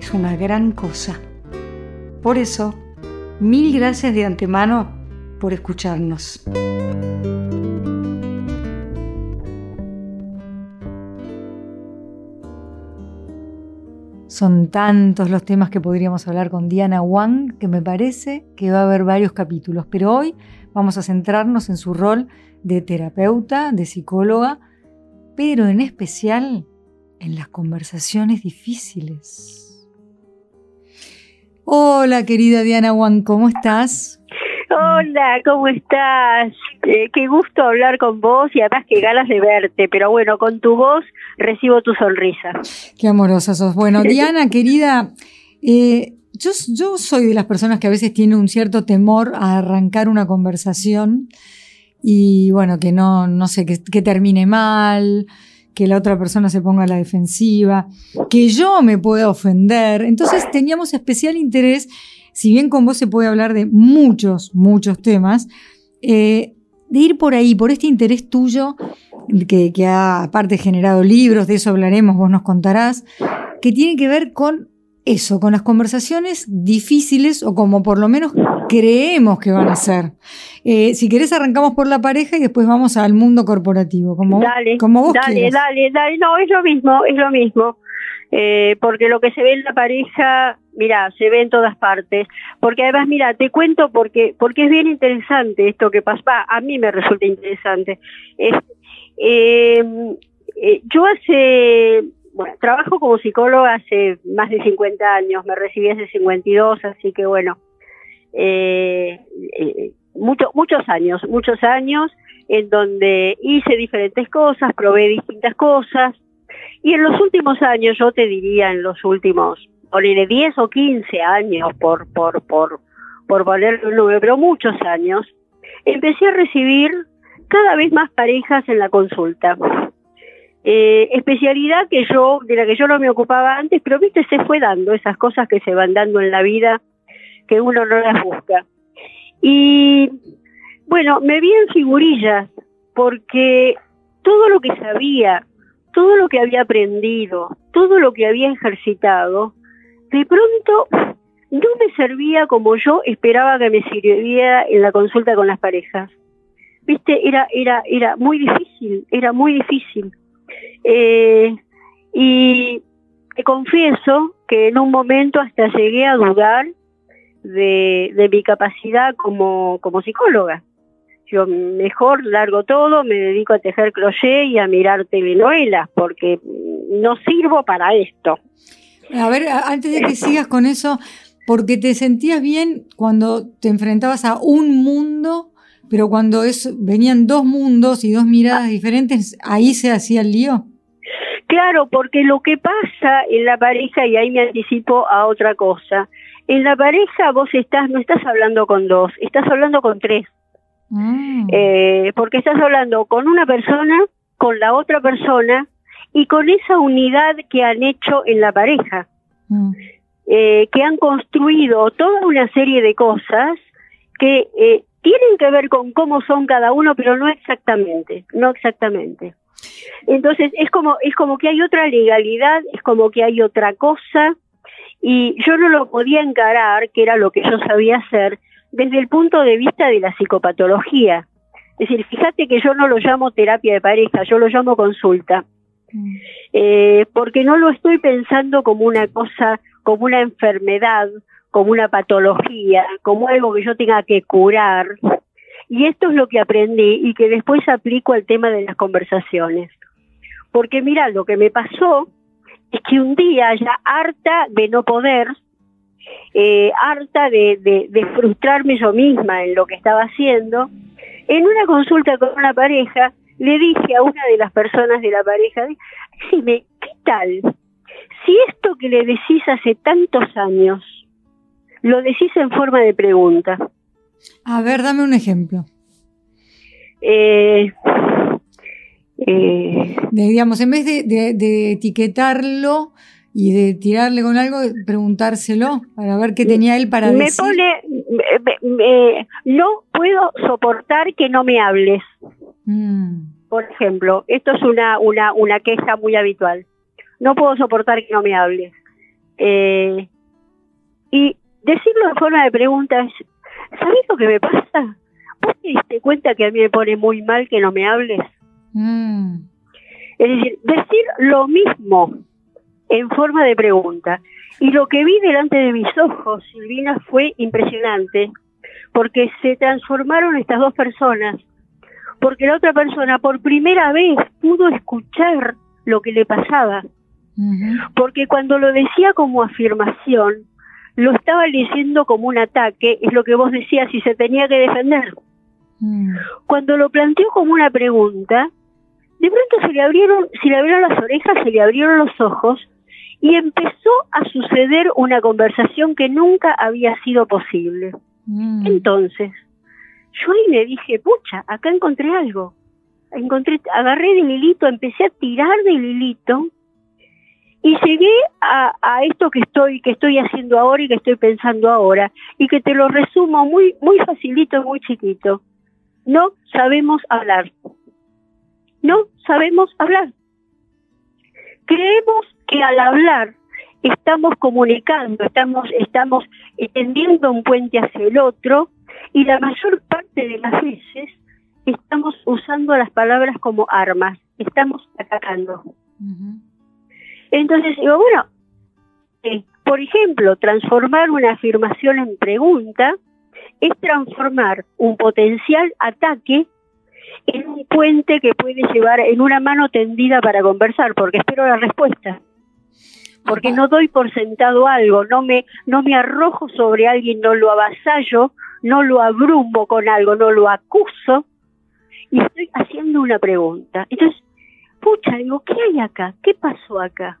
es una gran cosa. Por eso, mil gracias de antemano por escucharnos. Son tantos los temas que podríamos hablar con Diana Wang que me parece que va a haber varios capítulos, pero hoy vamos a centrarnos en su rol de terapeuta, de psicóloga, pero en especial en las conversaciones difíciles. Hola, querida Diana Juan, ¿cómo estás? Hola, ¿cómo estás? Eh, qué gusto hablar con vos y además qué ganas de verte, pero bueno, con tu voz recibo tu sonrisa. Qué amorosa sos. Bueno, Diana, querida, eh, yo, yo soy de las personas que a veces tiene un cierto temor a arrancar una conversación y bueno, que no, no sé, que, que termine mal, que la otra persona se ponga a la defensiva, que yo me pueda ofender. Entonces teníamos especial interés, si bien con vos se puede hablar de muchos, muchos temas, eh, de ir por ahí, por este interés tuyo, que, que ha aparte generado libros, de eso hablaremos, vos nos contarás, que tiene que ver con eso, con las conversaciones difíciles o como por lo menos creemos que van a ser. Eh, si querés arrancamos por la pareja y después vamos al mundo corporativo, como, dale, como vos Dale, dale, dale, no, es lo mismo, es lo mismo. Eh, porque lo que se ve en la pareja, mira, se ve en todas partes. Porque además, mira, te cuento porque porque es bien interesante esto que pasa. a mí me resulta interesante. Eh, eh, yo hace trabajo como psicóloga hace más de 50 años, me recibí hace 52, así que bueno, eh, eh, muchos años, muchos años en donde hice diferentes cosas, probé distintas cosas, y en los últimos años, yo te diría en los últimos, ponele 10 o 15 años, por, por, por, por número, pero muchos años, empecé a recibir cada vez más parejas en la consulta. Eh, especialidad que yo, de la que yo no me ocupaba antes, pero viste, se fue dando esas cosas que se van dando en la vida, que uno no las busca. Y bueno, me vi en figurillas, porque todo lo que sabía, todo lo que había aprendido, todo lo que había ejercitado, de pronto no me servía como yo esperaba que me sirviera en la consulta con las parejas. Viste, era, era, era muy difícil, era muy difícil. Eh, y te confieso que en un momento hasta llegué a dudar de, de mi capacidad como, como psicóloga. Yo mejor largo todo, me dedico a tejer crochet y a mirar telenovelas, porque no sirvo para esto. A ver, antes de que sigas con eso, porque te sentías bien cuando te enfrentabas a un mundo, pero cuando es, venían dos mundos y dos miradas diferentes, ahí se hacía el lío. Claro, porque lo que pasa en la pareja, y ahí me anticipo a otra cosa, en la pareja vos estás, no estás hablando con dos, estás hablando con tres. Mm. Eh, porque estás hablando con una persona, con la otra persona y con esa unidad que han hecho en la pareja. Mm. Eh, que han construido toda una serie de cosas que eh, tienen que ver con cómo son cada uno, pero no exactamente, no exactamente. Entonces es como, es como que hay otra legalidad, es como que hay otra cosa, y yo no lo podía encarar, que era lo que yo sabía hacer, desde el punto de vista de la psicopatología. Es decir, fíjate que yo no lo llamo terapia de pareja, yo lo llamo consulta. Mm. Eh, porque no lo estoy pensando como una cosa, como una enfermedad, como una patología, como algo que yo tenga que curar, y esto es lo que aprendí y que después aplico al tema de las conversaciones. Porque mira, lo que me pasó es que un día ya harta de no poder, eh, harta de, de, frustrarme yo misma en lo que estaba haciendo, en una consulta con una pareja, le dije a una de las personas de la pareja, decime, ¿qué tal si esto que le decís hace tantos años, lo decís en forma de pregunta. A ver, dame un ejemplo. Eh, eh, digamos, en vez de, etiquetarlo y de tirarle con algo, preguntárselo para ver qué tenía él para me decir. Pone, no puedo soportar que no me hables. Mm. Por ejemplo, esto es una, una, una queja muy habitual. No puedo soportar que no me hables. Eh, y decirlo en forma de pregunta es, ¿sabes lo que me pasa? ¿Vos te diste cuenta que a mí me pone muy mal que no me hables? Mm. Es decir, decir lo mismo en forma de pregunta. Y lo que vi delante de mis ojos, Silvina, fue impresionante, porque se transformaron estas dos personas, porque la otra persona por primera vez pudo escuchar lo que le pasaba, porque cuando lo decía como afirmación, lo estaba diciendo como un ataque, es lo que vos decías, si se tenía que defender. Mm. Cuando lo planteó como una pregunta, de pronto se le abrieron, se le abrieron las orejas, se le abrieron los ojos y empezó a suceder una conversación que nunca había sido posible. Mm. Entonces, yo ahí le dije, pucha, acá encontré algo. Encontré, agarré del hilito, empecé a tirar del hilito y llegué a, esto que estoy que estoy haciendo ahora y que estoy pensando ahora y que te lo resumo muy muy facilito muy chiquito. No sabemos hablar. No sabemos hablar. Creemos que al hablar estamos comunicando estamos estamos tendiendo un puente hacia el otro y la mayor parte de las veces estamos usando las palabras como armas estamos atacando entonces digo, bueno, eh, por ejemplo, transformar una afirmación en pregunta es transformar un potencial ataque en un puente que puede llevar en una mano tendida para conversar, porque espero la respuesta. Porque no doy por sentado algo, no me, no me arrojo sobre alguien, no lo avasallo, no lo abrumo con algo, no lo acuso, y estoy haciendo una pregunta. Entonces, pucha, digo, ¿qué hay acá? ¿Qué pasó acá?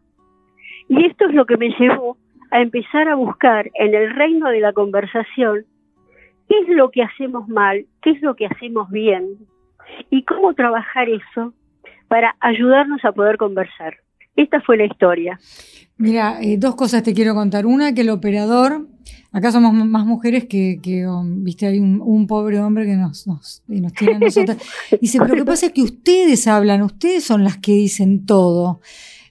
Y esto es lo que me llevó a empezar a buscar en el reino de la conversación qué es lo que hacemos mal, qué es lo que hacemos bien y cómo trabajar eso para ayudarnos a poder conversar. Esta fue la historia. Mira, eh, dos cosas te quiero contar. Una, que el operador, acá somos más mujeres que, viste, hay un, pobre hombre que nos, nos, nos tiene a nosotros. Dice, pero lo que pasa es que ustedes hablan, ustedes son las que dicen todo.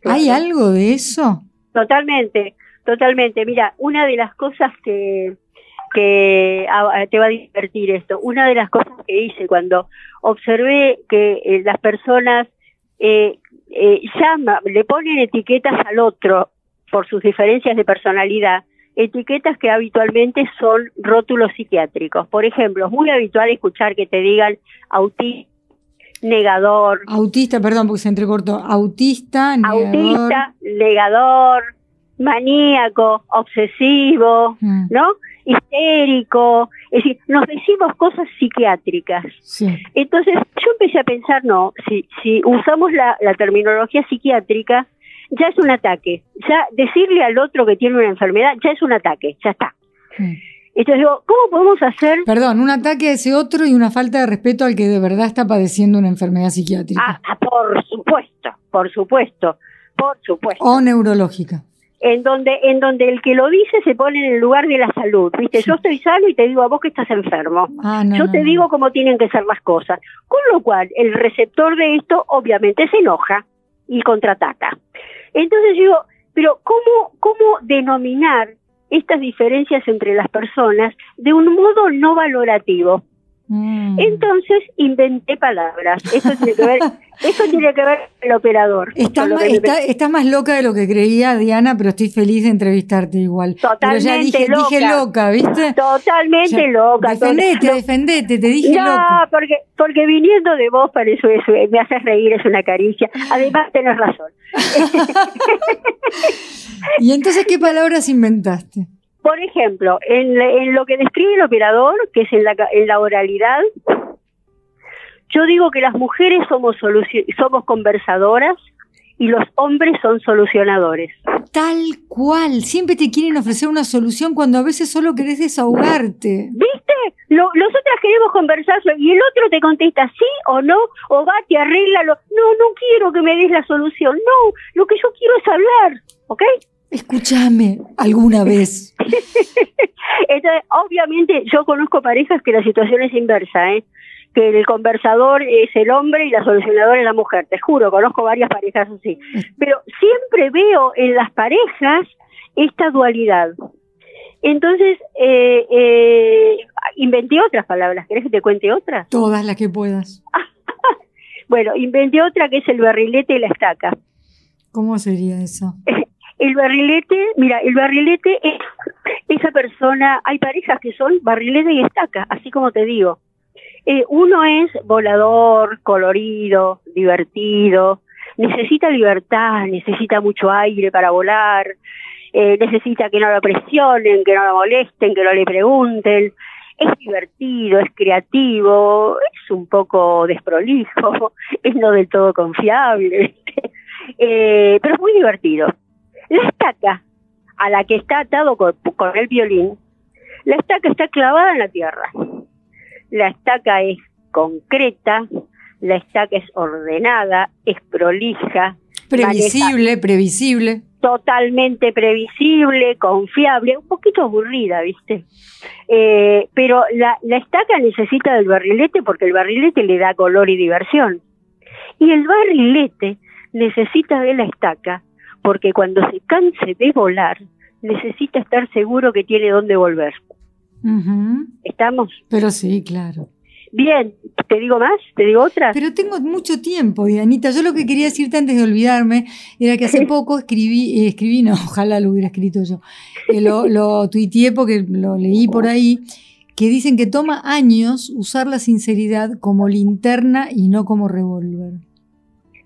¿Hay algo de eso? Totalmente, totalmente. Mira, una de las cosas que, que te va a divertir esto, una de las cosas que hice cuando observé que eh, las personas eh, eh, llama, le ponen etiquetas al otro por sus diferencias de personalidad, etiquetas que habitualmente son rótulos psiquiátricos. Por ejemplo, es muy habitual escuchar que te digan autista, negador. Autista, perdón, porque se entrecortó. Autista, negador. Autista, negador, maníaco, obsesivo, mm. ¿no? Histérico. Es decir, nos decimos cosas psiquiátricas. Entonces, yo empecé a pensar, no, si, si usamos la, terminología psiquiátrica, ya es un ataque. Ya decirle al otro que tiene una enfermedad, ya es un ataque, ya está. Entonces digo, ¿cómo podemos hacer? Perdón, un ataque a ese otro y una falta de respeto al que de verdad está padeciendo una enfermedad psiquiátrica. Ah, ah, por supuesto, por supuesto, por supuesto. O neurológica. En donde, en donde el que lo dice se pone en el lugar de la salud. Viste, yo estoy sano y te digo a vos que estás enfermo. Ah, yo te digo cómo tienen que ser las cosas. Con lo cual, el receptor de esto obviamente se enoja y contraataca. Entonces digo, pero ¿cómo, cómo denominar estas diferencias entre las personas de un modo no valorativo. Mm. Entonces inventé palabras. Eso tiene que ver, eso tiene que ver con el operador. Estás más, loca de lo que creía, Diana, pero estoy feliz de entrevistarte igual. Totalmente pero ya dije loca. dije loca, ¿viste? Totalmente loca. Defendete, defendete, te dije no, loca. porque, porque viniendo de vos, para eso, eso me haces reír, es una caricia. Además, tenés razón. ¿Y entonces qué palabras inventaste? Por ejemplo, en, lo que describe el operador, que es en la, en la oralidad, yo digo que las mujeres somos, somos conversadoras y los hombres son solucionadores. Tal cual, siempre te quieren ofrecer una solución cuando a veces solo querés desahogarte. ¿Viste? Lo, nosotras queremos conversarlo y el otro te contesta sí o no, o va, te arréglalo. No, no quiero que me des la solución, no, lo que yo quiero es hablar, ¿ok? Escúchame alguna vez. Entonces, obviamente yo conozco parejas que la situación es inversa, ¿eh? que el conversador es el hombre y la solucionadora es la mujer. Te juro, conozco varias parejas así. Pero siempre veo en las parejas esta dualidad. Entonces, eh, eh, inventé otras palabras. ¿Querés que te cuente otras? Todas las que puedas. bueno, inventé otra que es el barrilete y la estaca. ¿Cómo sería eso? El barrilete, mira, el barrilete es esa persona, hay parejas que son barrilete y estaca, así como te digo. Eh, uno es volador, colorido, divertido, necesita libertad, necesita mucho aire para volar, eh, necesita que no lo presionen, que no lo molesten, que no le pregunten. Es divertido, es creativo, es un poco desprolijo, es no del todo confiable, eh, pero es muy divertido. La estaca, a la que está atado con, con el violín, la estaca está clavada en la tierra la estaca es concreta, la estaca es ordenada, es prolija. Previsible, previsible. Totalmente previsible, confiable, un poquito aburrida, ¿viste? Eh, pero la, la estaca necesita del barrilete porque el barrilete le da color y diversión. Y el barrilete necesita de la estaca porque cuando se canse de volar, necesita estar seguro que tiene dónde volver. ¿Estamos? Pero sí, claro. Bien, ¿te digo más? ¿Te digo otra? Pero tengo mucho tiempo, Dianita. Yo lo que quería decirte antes de olvidarme era que hace poco escribí, eh, escribí, no, ojalá lo hubiera escrito yo, eh, lo, lo tuiteé porque lo leí por ahí, que dicen que toma años usar la sinceridad como linterna y no como revólver.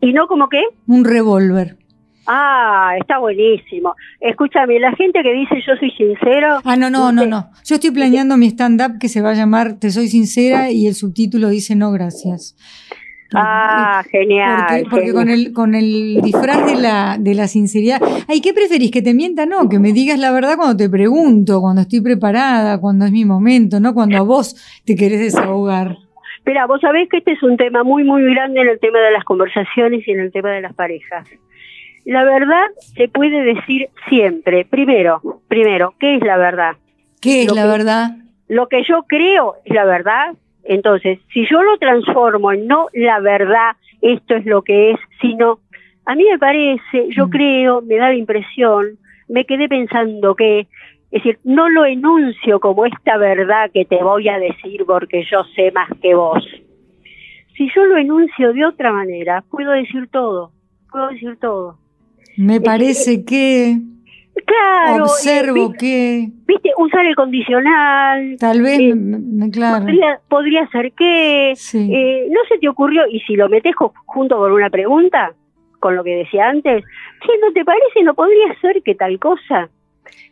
¿Y no como qué? Un revólver. Ah, está buenísimo. Escúchame, la gente que dice yo soy sincero. Ah, no, no, no, no. Yo estoy planeando mi stand-up que se va a llamar Te soy sincera y el subtítulo dice no gracias. Ah, genial. Porque, con el con el disfraz de la de la sinceridad. Ay, ¿qué preferís? Que te mienta, no, que me digas la verdad cuando te pregunto, cuando estoy preparada, cuando es mi momento, no cuando a vos te querés desahogar. Espera, vos sabés que este es un tema muy muy grande en el tema de las conversaciones y en el tema de las parejas. La verdad se puede decir siempre. Primero, primero, ¿qué es la verdad? ¿Qué es la verdad? Lo que yo creo es la verdad. Entonces, si yo lo transformo en no la verdad, esto es lo que es, sino, a mí me parece, yo mm. creo, me da la impresión, me quedé pensando que, es decir, no lo enuncio como esta verdad que te voy a decir porque yo sé más que vos. Si yo lo enuncio de otra manera, puedo decir todo, puedo decir todo. Me parece que... Claro. Observo que... Viste, usar el condicional. Tal vez, eh, claro. Podría, ser que... Eh, no se te ocurrió, y si lo metes junto con una pregunta, con lo que decía antes, si ¿no te parece? ¿No podría ser que tal cosa?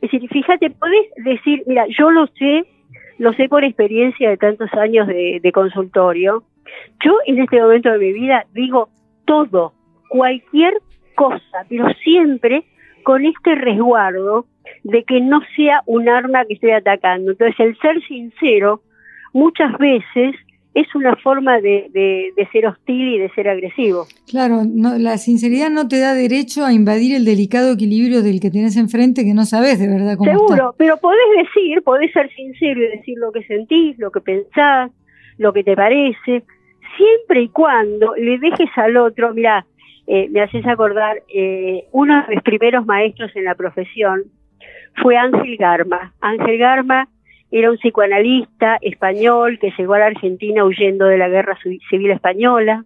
Es decir, fíjate, podés decir, mira, yo lo sé, lo sé por experiencia de tantos años de, de consultorio. Yo en este momento de mi vida digo todo, cualquier cosa, pero siempre con este resguardo de que no sea un arma que estoy atacando. Entonces, el ser sincero muchas veces es una forma de, de, ser hostil y de ser agresivo. Claro, no, la sinceridad no te da derecho a invadir el delicado equilibrio del que tenés enfrente que no sabes de verdad cómo Seguro, pero podés decir, podés ser sincero y decir lo que sentís, lo que pensás, lo que te parece, siempre y cuando le dejes al otro, mira, eh, me haces acordar, eh, uno de mis primeros maestros en la profesión fue Ángel Garma. Ángel Garma era un psicoanalista español que llegó a la Argentina huyendo de la guerra civil española,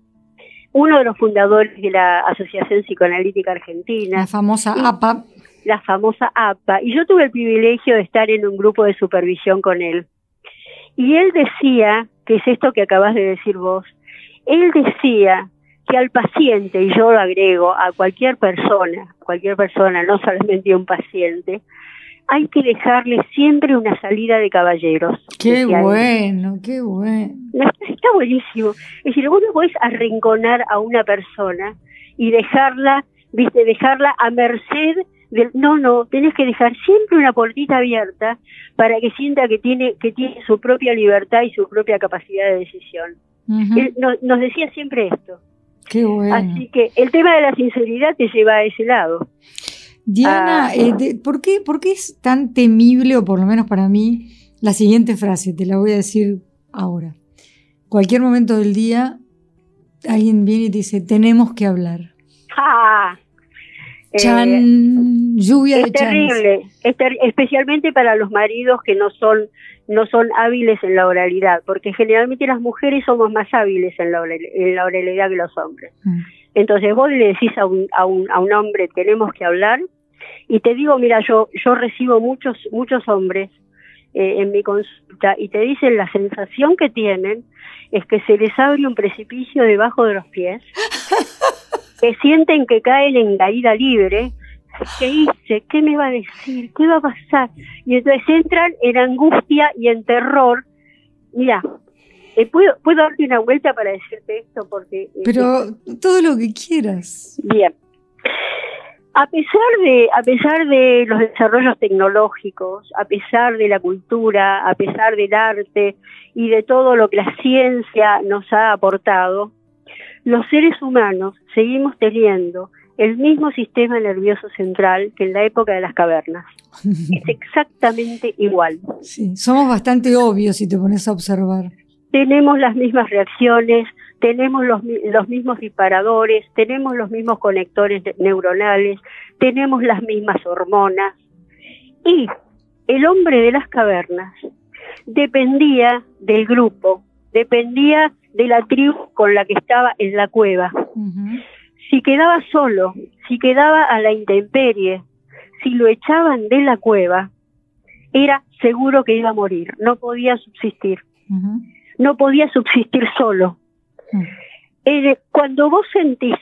uno de los fundadores de la Asociación Psicoanalítica Argentina. La famosa APA. La famosa APA. Y yo tuve el privilegio de estar en un grupo de supervisión con él. Y él decía, que es esto que acabas de decir vos, él decía que al paciente, y yo lo agrego, a cualquier persona, cualquier persona, no solamente a un paciente, hay que dejarle siempre una salida de caballeros. Qué bueno, qué bueno. Está buenísimo. Es decir, vos no podés arrinconar a una persona y dejarla viste, dejarla a merced del, no, no, tenés que dejar siempre una puertita abierta para que sienta que tiene, que tiene su propia libertad y su propia capacidad de decisión. Él nos decía siempre esto. Qué bueno. Así que el tema de la sinceridad te lleva a ese lado. Diana, ah. eh, ¿por, qué, ¿por qué es tan temible, o por lo menos para mí, la siguiente frase? Te la voy a decir ahora. Cualquier momento del día, alguien viene y te dice, tenemos que hablar. Ah, chan, eh, lluvia es terrible, es especialmente para los maridos que no son no son hábiles en la oralidad, porque generalmente las mujeres somos más hábiles en la, en la oralidad que los hombres. Mm. Entonces vos le decís a un, a un, a un hombre, tenemos que hablar, y te digo, mira, yo, yo recibo muchos, muchos hombres eh, en mi consulta y te dicen la sensación que tienen es que se les abre un precipicio debajo de los pies, que sienten que caen en caída libre, ¿qué hice? ¿Qué me va a decir? ¿Qué va a pasar? Y entonces entran en angustia y en terror. Mira, eh, ¿puedo, ¿puedo darte una vuelta para decirte esto? porque eh, Pero todo lo que quieras. Bien. A pesar de, a pesar de los desarrollos tecnológicos, a pesar de la cultura, a pesar del arte y de todo lo que la ciencia nos ha aportado, los seres humanos seguimos teniendo el mismo sistema nervioso central que en la época de las cavernas. Es exactamente igual. Sí, somos bastante obvios si te pones a observar. Tenemos las mismas reacciones, tenemos los, los mismos disparadores, tenemos los mismos conectores neuronales, tenemos las mismas hormonas. Y el hombre de las cavernas dependía del grupo, dependía de la tribu con la que estaba en la cueva. Si quedaba solo, si quedaba a la intemperie, si lo echaban de la cueva, era seguro que iba a morir, no podía subsistir. No podía subsistir solo. Eh, cuando vos sentís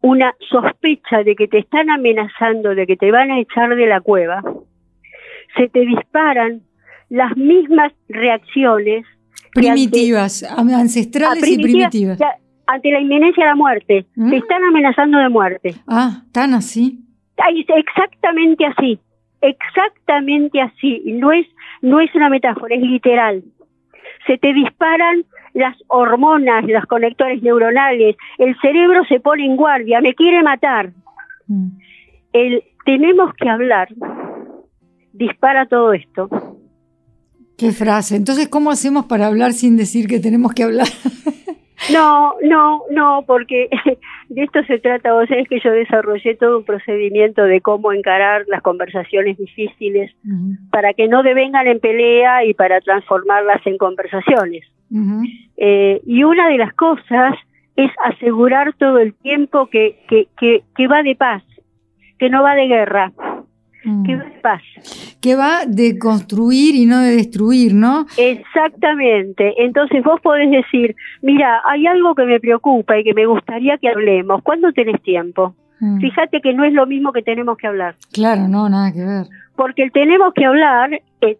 una sospecha de que te están amenazando, de que te van a echar de la cueva, se te disparan las mismas reacciones primitivas, ancestrales y primitivas. Ante la inminencia de la muerte, te ¿Mm? están amenazando de muerte. Ah, tan así. Exactamente así, exactamente así. No es, no es una metáfora, es literal. Se te disparan las hormonas, los conectores neuronales, el cerebro se pone en guardia, me quiere matar. Mm. El tenemos que hablar dispara todo esto. Qué frase. Entonces, ¿cómo hacemos para hablar sin decir que tenemos que hablar? No, no, no, porque de esto se trata. Vos sabés que yo desarrollé todo un procedimiento de cómo encarar las conversaciones difíciles para que no devengan en pelea y para transformarlas en conversaciones. Eh, y una de las cosas es asegurar todo el tiempo que, que, que, que va de paz, que no va de guerra. Que va de paz. Que va de construir y no de destruir, ¿no? Exactamente. Entonces vos podés decir, mira, hay algo que me preocupa y que me gustaría que hablemos. ¿Cuándo tenés tiempo? Mm. Fíjate que no es lo mismo que tenemos que hablar. Claro, no, nada que ver. Porque el tenemos que hablar,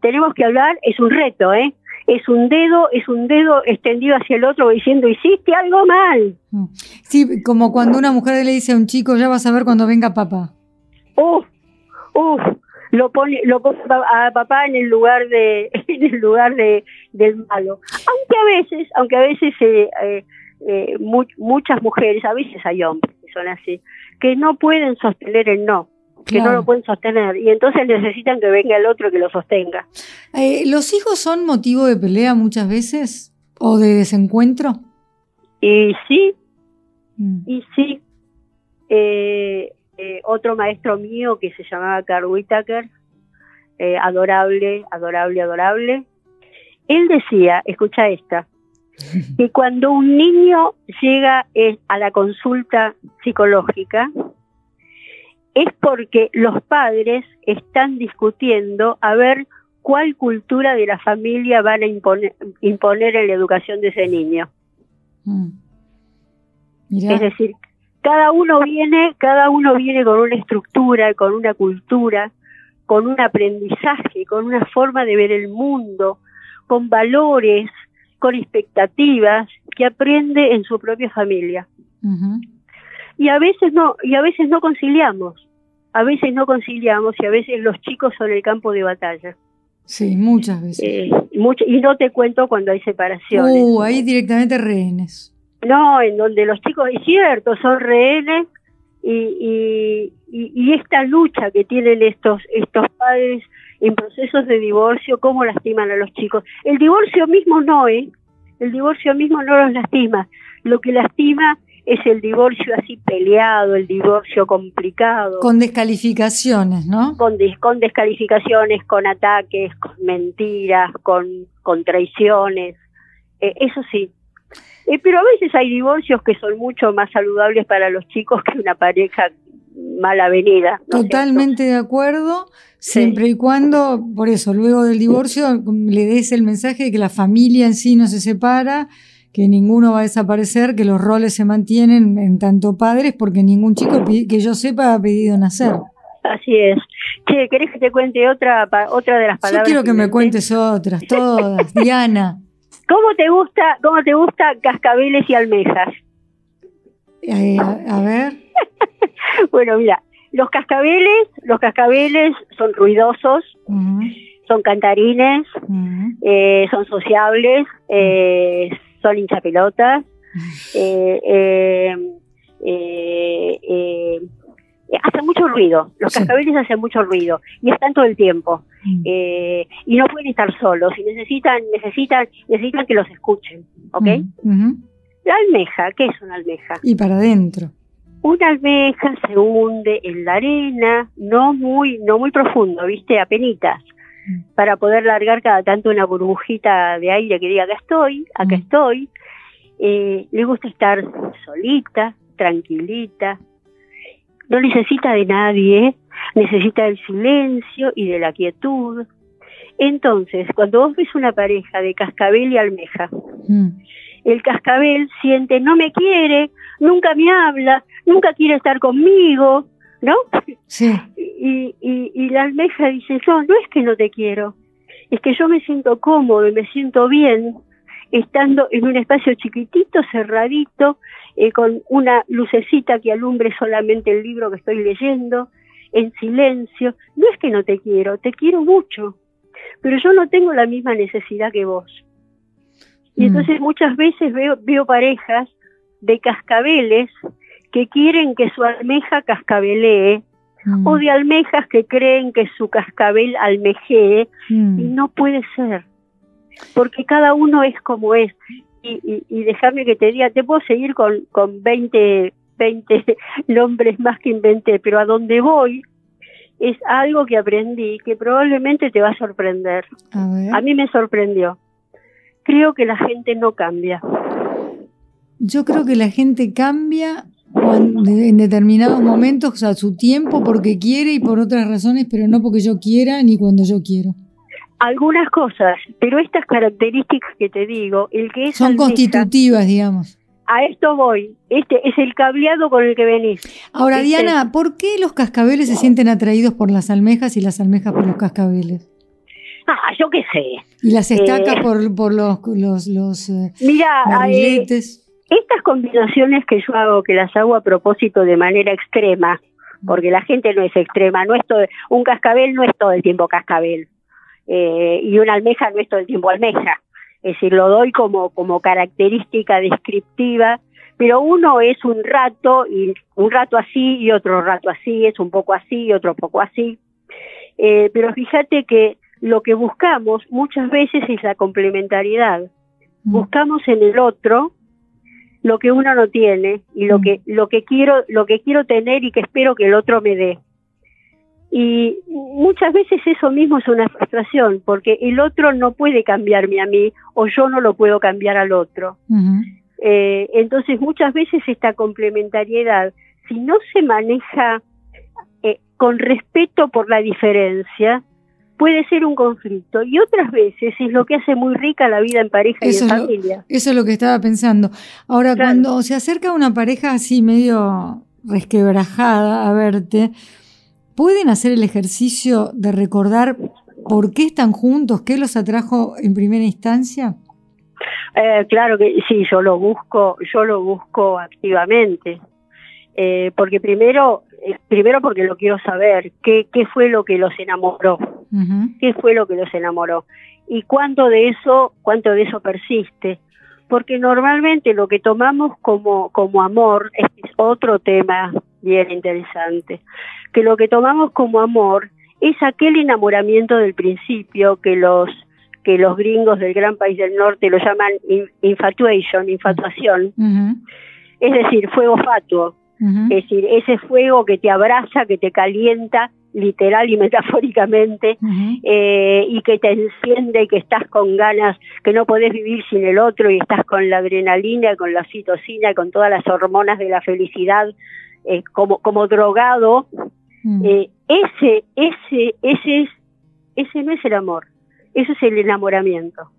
tenemos que hablar es un reto, ¿eh? es un dedo, es un dedo extendido hacia el otro diciendo hiciste algo mal. Mm. Sí, como cuando una mujer le dice a un chico, ya vas a ver cuando venga papá. Uf, uf, lo pone, lo pone a papá en el lugar de, en el lugar de, del malo. Aunque a veces, aunque a veces eh, eh, eh muchas mujeres, a veces hay hombres que son así, que no pueden sostener el no que no lo pueden sostener y entonces necesitan que venga el otro que lo sostenga. Eh, ¿Los hijos son motivo de pelea muchas veces o de desencuentro? Y sí, mm. y sí. Eh, eh, otro maestro mío que se llamaba Carl Whitaker, adorable, adorable, adorable, él decía, escucha esta, que cuando un niño llega a la consulta psicológica, es porque los padres están discutiendo a ver cuál cultura de la familia van a imponer, en la educación de ese niño. Mm. Es decir, cada uno viene, cada uno viene con una estructura, con una cultura, con un aprendizaje, con una forma de ver el mundo, con valores, con expectativas que aprende en su propia familia. y a veces no, y a veces no conciliamos, a veces no conciliamos y a veces los chicos son el campo de batalla. Sí, muchas veces. Eh, mucho, y no te cuento cuando hay separaciones. Uh, ahí directamente rehenes. No, en donde los chicos, es cierto, son rehenes y, y, y, y esta lucha que tienen estos, estos padres en procesos de divorcio, cómo lastiman a los chicos. El divorcio mismo no, ¿eh? El divorcio mismo no los lastima. Lo que lastima es el divorcio así peleado, el divorcio complicado. Con descalificaciones, ¿no? Con, des, con descalificaciones, con ataques, con mentiras, con, con traiciones. Eh, eso sí. Eh, pero a veces hay divorcios que son mucho más saludables para los chicos que una pareja mala venida. ¿no Totalmente de acuerdo, siempre sí. y cuando, por eso, luego del divorcio le des el mensaje de que la familia en sí no se separa, que ninguno va a desaparecer, que los roles se mantienen en tanto padres, porque ningún chico que yo sepa ha pedido nacer. Así es. Che, ¿querés que te cuente otra otra de las palabras? Yo quiero que, que me cuentes otras, todas. Diana. ¿Cómo te gusta, cómo te gusta cascabeles y almejas? Eh, a, a ver. bueno, mira, los cascabeles, los cascabeles son ruidosos, uh -huh. son cantarines, uh -huh. eh, son sociables, eh, son hinchapelotas, eh, ruido, los sí. cascabeles hacen mucho ruido y están todo el tiempo. Eh, y no pueden estar solos y necesitan necesitan necesitan que los escuchen ¿ok? -huh. la almeja ¿qué es una almeja? y para adentro una almeja se hunde en la arena, no muy, no muy profundo, viste, apenitas, mm. para poder largar cada tanto una burbujita de aire que diga acá estoy, acá mm. estoy. Eh, le gusta estar solita, tranquilita, no necesita de nadie, necesita del silencio y de la quietud. Entonces, cuando vos ves una pareja de cascabel y almeja, mm. el cascabel siente no me quiere, nunca me habla, nunca quiere estar conmigo, ¿no? Sí. Y, y, y la almeja dice, no, no es que no te quiero, es que yo me siento cómodo y me siento bien estando en un espacio chiquitito, cerradito, eh, con una lucecita que alumbre solamente el libro que estoy leyendo, en silencio. No es que no te quiero, te quiero mucho, pero yo no tengo la misma necesidad que vos. Y mm. entonces muchas veces veo, veo parejas de cascabeles que quieren que su almeja cascabelee mm. o de almejas que creen que su cascabel almejee mm. y no puede ser porque cada uno es como es. Y, y, y dejarme que te diga te puedo seguir con, con 20, 20 nombres más que inventé pero a donde voy es algo que aprendí que probablemente te va a sorprender. A, a mí me sorprendió. Creo que la gente no cambia. Yo creo que la gente cambia en determinados momentos a su tiempo porque quiere y por otras razones, pero no porque yo quiera ni cuando yo quiero. Algunas cosas, pero estas características que te digo, el que es son constitutivas, digamos. A esto voy. Este es el cableado con el que venís. Ahora, ¿Viste? Diana, ¿por qué los cascabeles se sienten atraídos por las almejas y las almejas por los cascabeles? Ah, yo qué sé. Y las estacas eh, por, por los, los, los eh, mira, barriletes. Eh, estas combinaciones que yo hago, que las hago a propósito de manera extrema, porque la gente no es extrema, no es todo, un cascabel no es todo el tiempo cascabel, eh, y una almeja no es todo el tiempo almeja, es decir, lo doy como, como característica descriptiva, pero uno es un rato, y un rato así y otro rato así, es un poco así y otro poco así, eh, pero fíjate que lo que buscamos muchas veces es la complementariedad, buscamos en el otro lo que uno no tiene y lo que lo que quiero lo que quiero tener y que espero que el otro me dé y muchas veces eso mismo es una frustración porque el otro no puede cambiarme a mí o yo no lo puedo cambiar al otro uh -huh. eh, entonces muchas veces esta complementariedad si no se maneja eh, con respeto por la diferencia puede ser un conflicto y otras veces es lo que hace muy rica la vida en pareja eso y en lo, familia. Eso es lo que estaba pensando. Ahora, claro. cuando se acerca una pareja así medio resquebrajada a verte, ¿pueden hacer el ejercicio de recordar por qué están juntos, qué los atrajo en primera instancia? Eh, claro que sí, yo lo busco, yo lo busco activamente. Eh, porque primero, eh, primero porque lo quiero saber, qué, qué fue lo que los enamoró, qué fue lo que los enamoró y cuánto de eso, cuánto de eso persiste. Porque normalmente lo que tomamos como, como amor, este es otro tema bien interesante, que lo que tomamos como amor es aquel enamoramiento del principio que los que los gringos del gran país del norte lo llaman infatuation, infatuación, es decir, fuego fatuo, es decir, ese fuego que te abraza, que te calienta, literal y metafóricamente, eh, y que te enciende y que estás con ganas, que no podés vivir sin el otro y estás con la adrenalina, con la citocina, con todas las hormonas de la felicidad, eh, como, como drogado, eh, ese, ese, ese es, ese no es el amor, ese es el enamoramiento.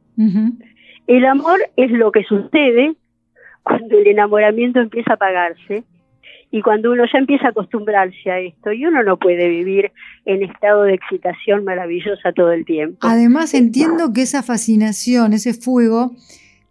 El amor es lo que sucede cuando el enamoramiento empieza a apagarse y cuando uno ya empieza a acostumbrarse a esto y uno no puede vivir en estado de excitación maravillosa todo el tiempo. Además entiendo que esa fascinación, ese fuego,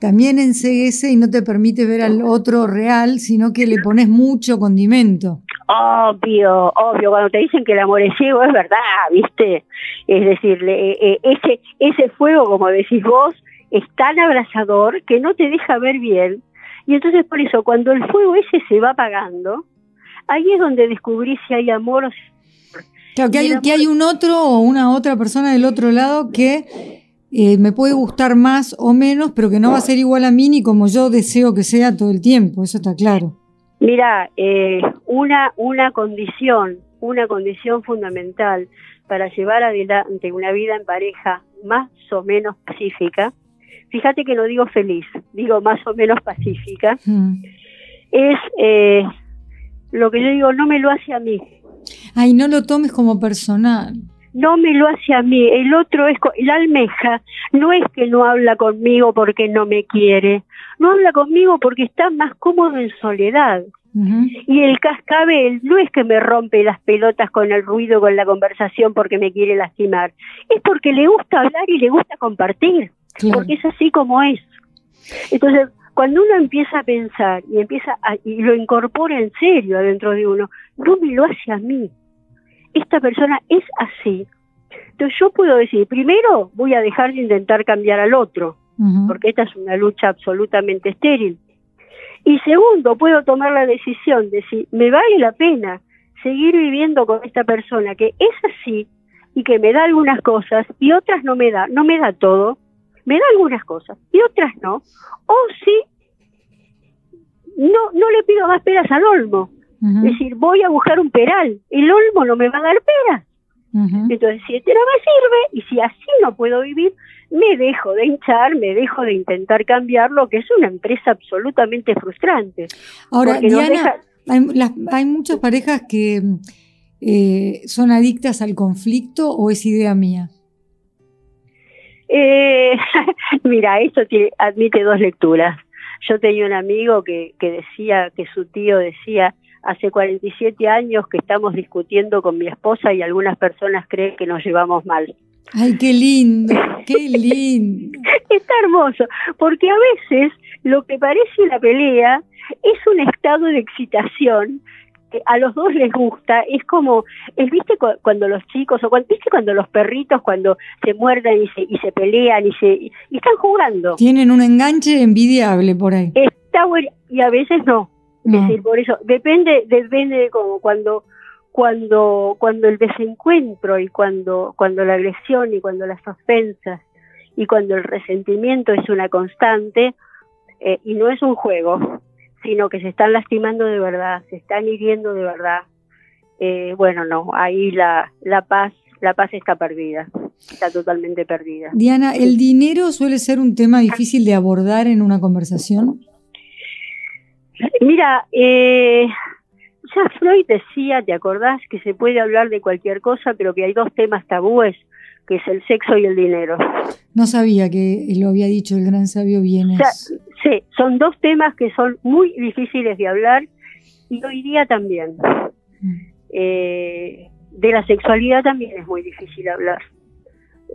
también enseguece y no te permite ver al otro real, sino que le pones mucho condimento. Obvio, obvio, cuando te dicen que el amor es ciego, es verdad, ¿viste? Es decir, eh, eh, ese, ese fuego, como decís vos, es tan abrazador que no te deja ver bien. Y entonces por eso, cuando el fuego ese se va apagando, ahí es donde descubrís si hay amor o si... Claro, que hay, que hay un otro o una otra persona del otro lado que eh, me puede gustar más o menos, pero que no va a ser igual a mí ni como yo deseo que sea todo el tiempo, eso está claro. Mira, eh, una, una condición, una condición fundamental para llevar adelante una vida en pareja más o menos pacífica, fíjate que no digo feliz, digo más o menos pacífica, mm. es eh, lo que yo digo, no me lo hace a mí. Ay, no lo tomes como personal no me lo hace a mí, el otro es, la almeja no es que no habla conmigo porque no me quiere, no habla conmigo porque está más cómodo en soledad. Y el cascabel no es que me rompe las pelotas con el ruido, con la conversación porque me quiere lastimar, es porque le gusta hablar y le gusta compartir, porque es así como es. Entonces, cuando uno empieza a pensar y empieza y lo incorpora en serio adentro de uno, no me lo hace a mí, esta persona es así. Entonces yo puedo decir, primero voy a dejar de intentar cambiar al otro, porque esta es una lucha absolutamente estéril. Y segundo, puedo tomar la decisión de si me vale la pena seguir viviendo con esta persona que es así y que me da algunas cosas y otras no me da, no me da todo, me da algunas cosas y otras no, o si no, no le pido más peras al olmo, es decir, voy a buscar un peral, el olmo no me va a dar peras. Entonces, si este no me sirve y si así no puedo vivir, me dejo de hinchar, me dejo de intentar cambiar lo que es una empresa absolutamente frustrante. Ahora, Diana, hay, muchas parejas que eh, son adictas al conflicto o es idea mía. Eh, mira, esto admite dos lecturas. Yo tenía un amigo que, que decía, que su tío decía, hace 47 años que estamos discutiendo con mi esposa y algunas personas creen que nos llevamos mal. Ay, qué lindo, qué lindo. Está hermoso, porque a veces lo que parece una pelea es un estado de excitación que a los dos les gusta, es como, es, viste cuando los chicos, o cuando, viste cuando los perritos cuando se muerden y se, y se pelean y se y están jugando. Tienen un enganche envidiable por ahí. Está bueno, y a veces no. Es decir, por eso, depende, depende de cómo, cuando, cuando, cuando el desencuentro y cuando, cuando la agresión y cuando las ofensas y cuando el resentimiento es una constante eh, y no es un juego, sino que se están lastimando de verdad, se están hiriendo de verdad, eh, bueno, no, ahí la, la paz, la paz está perdida, está totalmente perdida. Diana, ¿el dinero suele ser un tema difícil de abordar en una conversación? Mira, eh, ya Freud decía, ¿te acordás? Que se puede hablar de cualquier cosa, pero que hay dos temas tabúes, que es el sexo y el dinero. No sabía que lo había dicho el gran sabio Bienes. sí, son dos temas que son muy difíciles de hablar y hoy día también. Mm. Eh, de la sexualidad también es muy difícil hablar.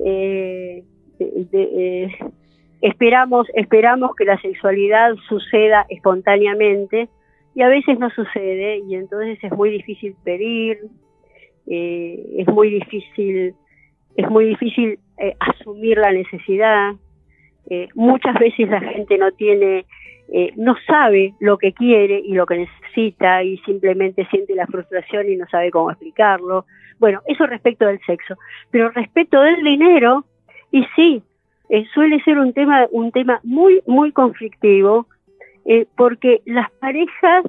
Eh, de, esperamos, esperamos que la sexualidad suceda espontáneamente y a veces no sucede y entonces es muy difícil pedir, eh, es muy difícil, es muy difícil eh, asumir la necesidad. Eh, muchas veces la gente no tiene, no sabe lo que quiere y lo que necesita y simplemente siente la frustración y no sabe cómo explicarlo. Bueno, eso respecto del sexo, pero respecto del dinero, y sí, suele ser un tema, un tema muy, muy conflictivo eh, porque las parejas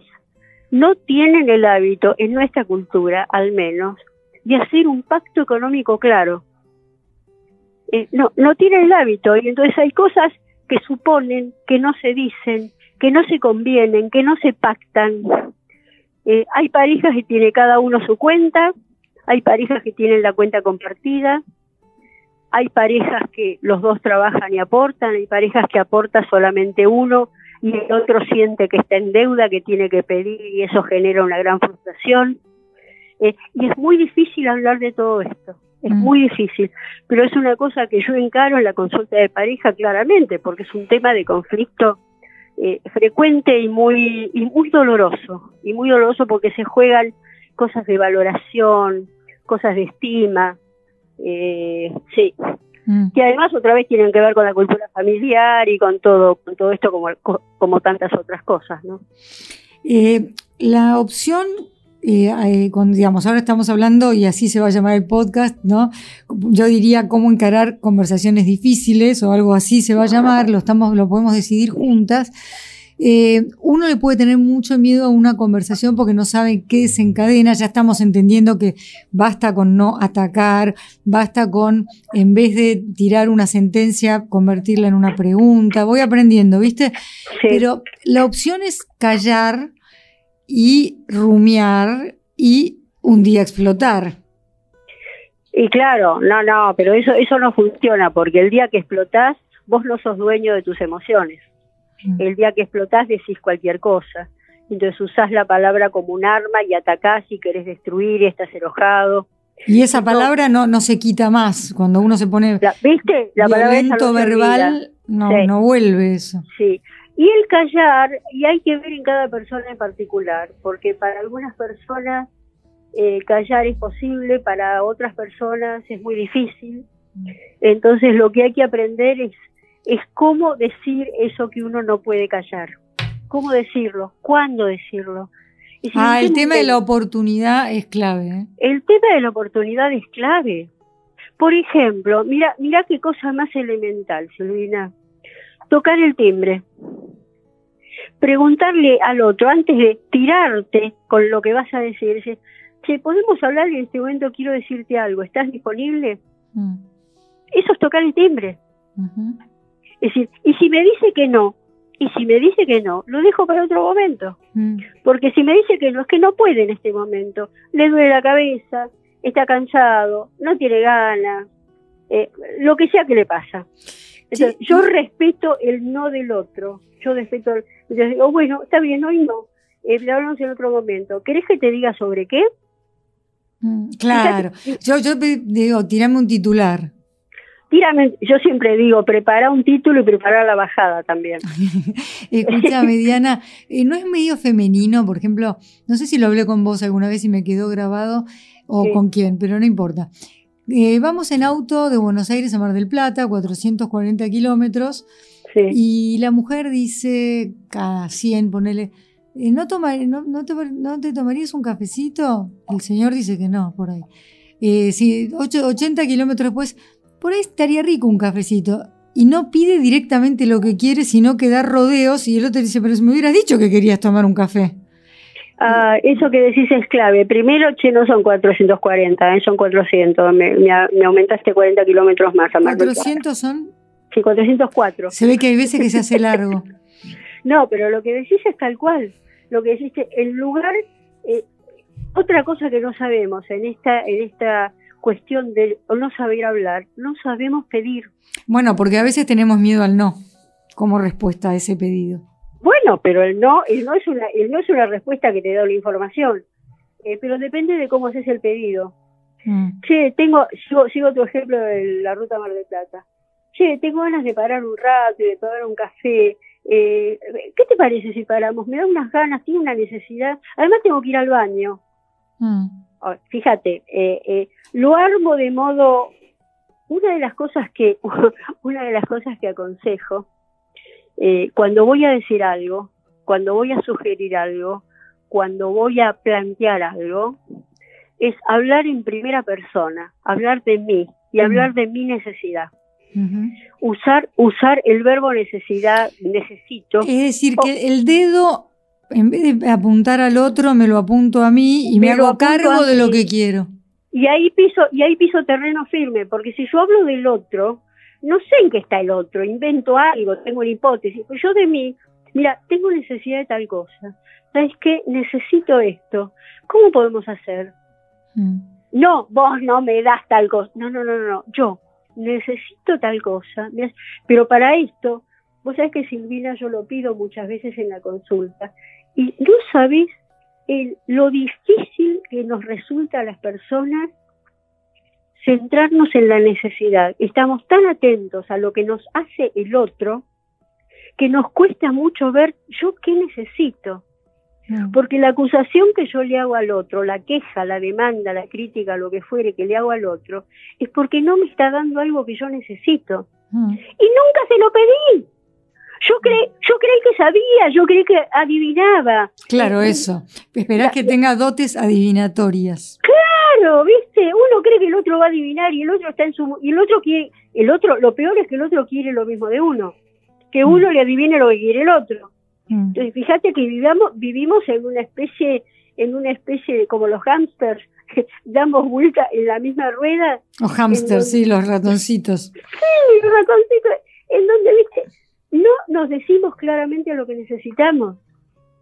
no tienen el hábito, en nuestra cultura al menos, de hacer un pacto económico claro. Eh, no, no tienen el hábito y entonces hay cosas que suponen, que no se dicen, que no se convienen, que no se pactan. Eh, hay parejas que tiene cada uno su cuenta, hay parejas que tienen la cuenta compartida, hay parejas que los dos trabajan y aportan, hay parejas que aporta solamente uno y el otro siente que está en deuda, que tiene que pedir y eso genera una gran frustración. Eh, y es muy difícil hablar de todo esto, es mm. muy difícil, pero es una cosa que yo encaro en la consulta de pareja claramente, porque es un tema de conflicto eh, frecuente y muy, y muy doloroso, y muy doloroso porque se juegan cosas de valoración, cosas de estima, eh, sí, Mm. que además otra vez tienen que ver con la cultura familiar y con todo, con todo esto como, como tantas otras cosas, ¿no? Eh, la opción eh, eh digamos, ahora estamos hablando y así se va a llamar el podcast, ¿no? Yo diría cómo encarar conversaciones difíciles o algo así se va a llamar, lo, estamos, lo podemos decidir juntas. Eh, uno le puede tener mucho miedo a una conversación porque no sabe qué desencadena, ya estamos entendiendo que basta con no atacar, basta con, en vez de tirar una sentencia, convertirla en una pregunta, voy aprendiendo, ¿viste? Pero la opción es callar y rumiar y un día explotar. Y claro, no, no, pero eso, eso no funciona porque el día que explotás, vos no sos dueño de tus emociones. Mm. El día que explotás decís cualquier cosa. Entonces usás la palabra como un arma y atacás y querés destruir y estás enojado. Y esa palabra no, no se quita más. Cuando uno se pone ¿viste? La violento verbal, no, no vuelve eso. Sí. Y el callar, y hay que ver en cada persona en particular, porque para algunas personas eh, callar es posible, para otras personas es muy difícil. Mm. Entonces lo que hay que aprender es es cómo decir eso que uno no puede callar. ¿Cómo decirlo? ¿Cuándo decirlo? ah, el tema de la oportunidad es clave. ¿eh? El tema de la oportunidad es clave. Por ejemplo, mira, mira qué cosa más elemental, Silvina. Tocar el timbre. Preguntarle al otro antes de tirarte con lo que vas a decir. Che, podemos hablar en este momento, quiero decirte algo. ¿Estás disponible? Mm. Eso es tocar el timbre. Es decir, y si me dice que no, y si me dice que no, lo dejo para otro momento. Mm. Porque si me dice que no, es que no puede en este momento. Le duele la cabeza, está cansado, no tiene ganas, eh, lo que sea que le pasa. yo respeto el no del otro. Yo respeto, yo digo, bueno, está bien, hoy no. Eh, hablamos en otro momento. ¿Querés que te diga sobre qué? Mm, claro. Yo, yo digo, tirame un titular yo siempre digo, prepara un título y prepara la bajada también. Escúchame, Diana, ¿no es medio femenino? Por ejemplo, no sé si lo hablé con vos alguna vez y me quedó grabado o con quién, pero no importa. Eh, vamos en auto de Buenos Aires a Mar del Plata, 440 kilómetros, y la mujer dice, cada 100, ponele, eh, ¿no, no, te, ¿no, te, tomarías un cafecito? El señor dice que no, por ahí. Eh, si 80 kilómetros después, por ahí estaría rico un cafecito. Y no pide directamente lo que quiere, sino que da rodeos y el otro dice, pero si me hubieras dicho que querías tomar un café. Ah, eso que decís es clave. Primero, che, no son 440, eh, son 400. Me, me, aumentaste 40 kilómetros más. A ¿400 son? Sí, 404. Se ve que hay veces que se hace largo. no, pero lo que decís es tal cual. Lo que decís, el lugar... Eh, otra cosa que no sabemos en esta, en esta cuestión de no saber hablar, no sabemos pedir. Bueno, porque a veces tenemos miedo al no como respuesta a ese pedido. Bueno, pero el no, el no es una, el no es una respuesta que te da la información, eh, pero depende de cómo haces el pedido. Mm. Che, tengo, sigo, sigo otro ejemplo de la ruta Mar del Plata. Che, tengo ganas de parar un rato y de tomar un café. eh, ¿qué te parece si paramos? Me da unas ganas, tengo una necesidad, además tengo que ir al baño. Mm. Fíjate, eh, eh, lo armo de modo, una de las cosas que, una de las cosas que aconsejo, cuando voy a decir algo, cuando voy a sugerir algo, cuando voy a plantear algo, es hablar en primera persona, hablar de mí y hablar de mi necesidad. Usar, usar el verbo necesidad, necesito. Es decir, que el dedo, en vez de apuntar al otro, me lo apunto a mí y me, hago cargo de lo que quiero. Y ahí piso, y ahí piso terreno firme, porque si yo hablo del otro, no sé en qué está el otro, invento algo, tengo una hipótesis, pues yo de mí, mira, tengo necesidad de tal cosa, ¿sabes qué? Necesito esto, ¿cómo podemos hacer? Mm. No, vos no me das tal cosa, no, no, no, no, yo, necesito tal cosa, pero para esto, vos sabés que Silvina yo lo pido muchas veces en la consulta, y no sabés lo difícil que nos resulta a las personas centrarnos en la necesidad. Estamos tan atentos a lo que nos hace el otro que nos cuesta mucho ver yo qué necesito. Porque la acusación que yo le hago al otro, la queja, la demanda, la crítica, lo que fuere que le hago al otro, es porque no me está dando algo que yo necesito. Y nunca se lo pedí. Yo creí, yo creí que sabía, yo creí que adivinaba. Claro, eso. Esperás que tenga dotes adivinatorias. Claro, viste, uno cree que el otro va a adivinar y el otro está en su y el otro quiere, el otro, lo peor es que el otro quiere lo mismo de uno, que uno le adivine lo que quiere el otro. Mm. Entonces, fíjate que vivamos, vivimos en una especie, en una especie de, como los hámsters, damos vuelta en la misma rueda. Los hámsters, sí, los ratoncitos. Sí, los ratoncitos, en donde, viste, no nos decimos claramente lo que necesitamos.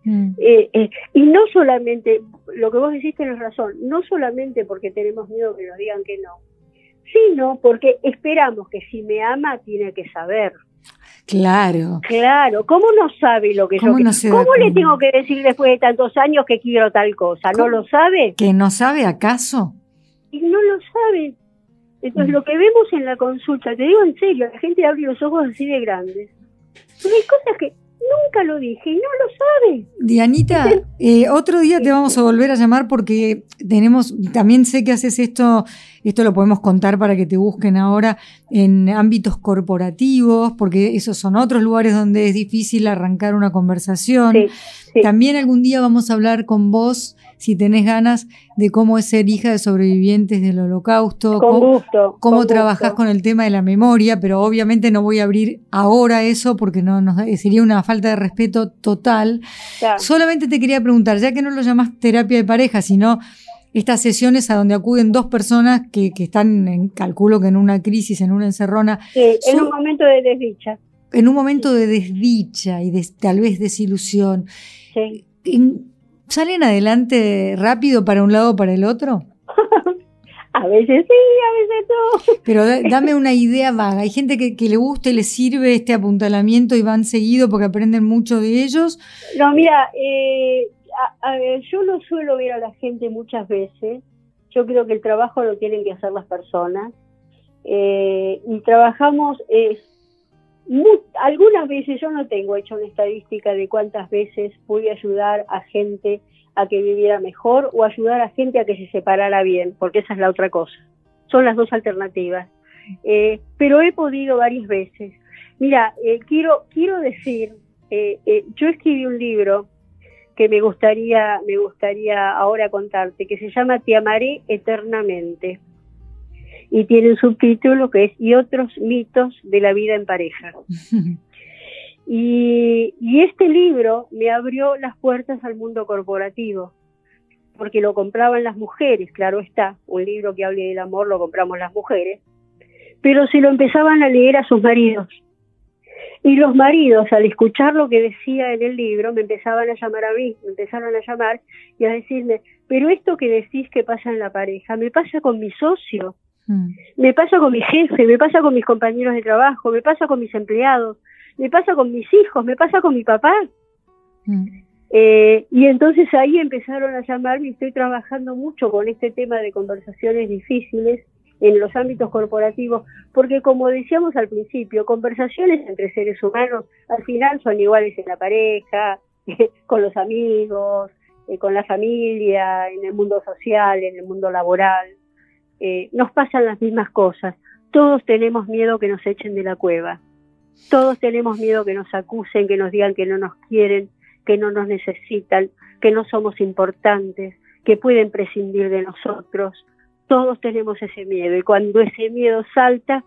Mm. Eh, eh, y no solamente, lo que vos decís tenés razón, no solamente porque tenemos miedo que nos digan que no, sino porque esperamos que si me ama tiene que saber. Claro. Claro, ¿cómo no sabe lo que yo quiero? ¿Cómo le tengo que decir después de tantos años que quiero tal cosa? ¿No lo sabe? ¿Que no sabe acaso? Y no lo sabe. Entonces, mm. lo que vemos en la consulta, te digo en serio, la gente abre los ojos así de grandes. Pero hay cosas que nunca lo dije y no lo sabe. Dianita, eh, otro día te vamos a volver a llamar porque tenemos, también sé que haces esto, esto lo podemos contar para que te busquen ahora en ámbitos corporativos, porque esos son otros lugares donde es difícil arrancar una conversación. También algún día vamos a hablar con vos si tenés ganas de cómo es ser hija de sobrevivientes del holocausto, con cómo, gusto, cómo trabajás con el tema de la memoria, pero obviamente no voy a abrir ahora eso porque no sería una falta de respeto total. Solamente te quería preguntar, ya que no lo llamás terapia de pareja, sino estas sesiones a donde acuden dos personas que, están, en, calculo que en una crisis, en una encerrona. en un momento de desdicha. En un momento de desdicha y de, tal vez desilusión. Sí. ¿Salen adelante rápido para un lado o para el otro? a veces sí, a veces no. Pero dame una idea vaga. ¿Hay gente que, le gusta y le sirve este apuntalamiento y van seguido porque aprenden mucho de ellos? No, mira, eh, yo no suelo ver a la gente muchas veces. Yo creo que el trabajo lo tienen que hacer las personas. Eh, y trabajamos eh, algunas veces, yo no tengo hecho una estadística de cuántas veces pude ayudar a gente a que viviera mejor o ayudar a gente a que se separara bien, porque esa es la otra cosa. Son las dos alternativas. Eh, pero he podido varias veces. Mira, eh, quiero, quiero decir, yo escribí un libro que me gustaría, me gustaría ahora contarte, que se llama Te amaré eternamente y tiene un subtítulo que es Y otros mitos de la vida en pareja. y, este libro me abrió las puertas al mundo corporativo, porque lo compraban las mujeres, claro está, un libro que hable del amor lo compramos las mujeres, pero se lo empezaban a leer a sus maridos. Y los maridos, al escuchar lo que decía en el libro, me empezaban a llamar a mí, me empezaron a llamar y a decirme, pero esto que decís que pasa en la pareja, me pasa con mi socio, Mm. Me pasa con mi jefe, me pasa con mis compañeros de trabajo, me pasa con mis empleados, me pasa con mis hijos, me pasa con mi papá. Mm. Eh, y entonces ahí empezaron a llamarme y estoy trabajando mucho con este tema de conversaciones difíciles en los ámbitos corporativos, porque como decíamos al principio, conversaciones entre seres humanos al final son iguales en la pareja, con los amigos, eh, con la familia, en el mundo social, en el mundo laboral. Eh, nos pasan las mismas cosas. Todos tenemos miedo que nos echen de la cueva. Todos tenemos miedo que nos acusen, que nos digan que no nos quieren, que no nos necesitan, que no somos importantes, que pueden prescindir de nosotros. Todos tenemos ese miedo y cuando ese miedo salta,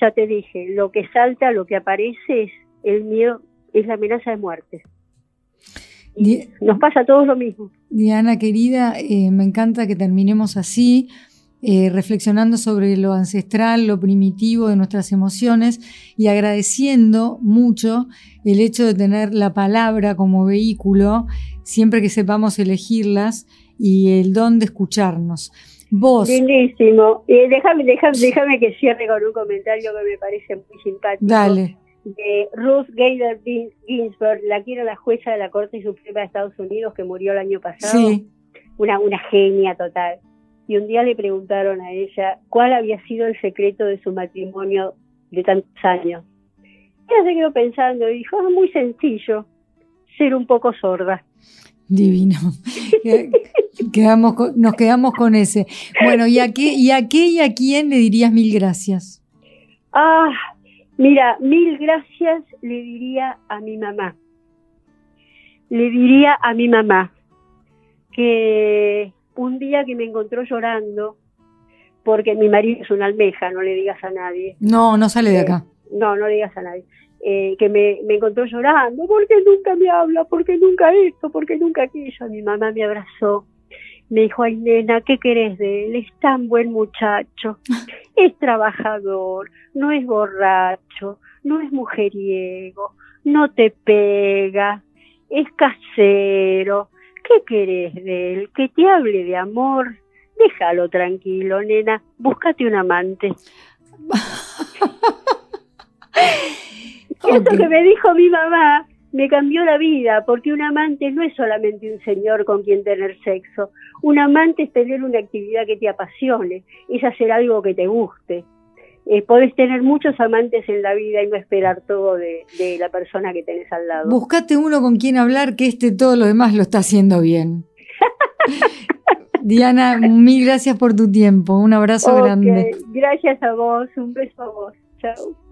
ya te dije, lo que salta, lo que aparece es el miedo, es la amenaza de muerte. nos pasa a todos lo mismo. Diana, querida, eh, me encanta que terminemos así, eh, reflexionando sobre lo ancestral, lo primitivo de nuestras emociones y agradeciendo mucho el hecho de tener la palabra como vehículo, siempre que sepamos elegirlas, y el don de escucharnos. Vos. Lindísimo. Eh, déjame, déjame, déjame que cierre con un comentario que me parece muy simpático. Dale. De Ruth Gader Ginsburg, la que era la jueza de la Corte Suprema de Estados Unidos que murió el año pasado. Sí. Una, una genia total. Y un día le preguntaron a ella cuál había sido el secreto de su matrimonio de tantos años. Ella se quedó pensando y dijo, es muy sencillo, ser un poco sorda. Divino. quedamos nos quedamos con ese. Bueno, ¿y a, qué, ¿y a qué y a quién le dirías mil gracias? Ah, mira, mil gracias le diría a mi mamá. Le diría a mi mamá que un día que me encontró llorando, porque mi marido es una almeja, no le digas a nadie. No, no sale de eh, acá. no, no le digas a nadie. Eh, que me, encontró llorando, porque nunca me habla, porque nunca esto, porque nunca aquello. Mi mamá me abrazó, me dijo, ay nena, ¿qué querés de él? Es tan buen muchacho, es trabajador, no es borracho, no es mujeriego, no te pega, es casero. ¿Qué querés de él? Que te hable de amor. Déjalo tranquilo, nena, búscate un amante. Eso que me dijo mi mamá me cambió la vida, porque un amante no es solamente un señor con quien tener sexo. Un amante es tener una actividad que te apasione, es hacer algo que te guste. Eh, podés tener muchos amantes en la vida y no esperar todo de, de, la persona que tenés al lado. Buscate uno con quien hablar que este todo lo demás lo está haciendo bien. Diana, mil gracias por tu tiempo. Un abrazo grande. Gracias a vos. Un beso a vos. Chao.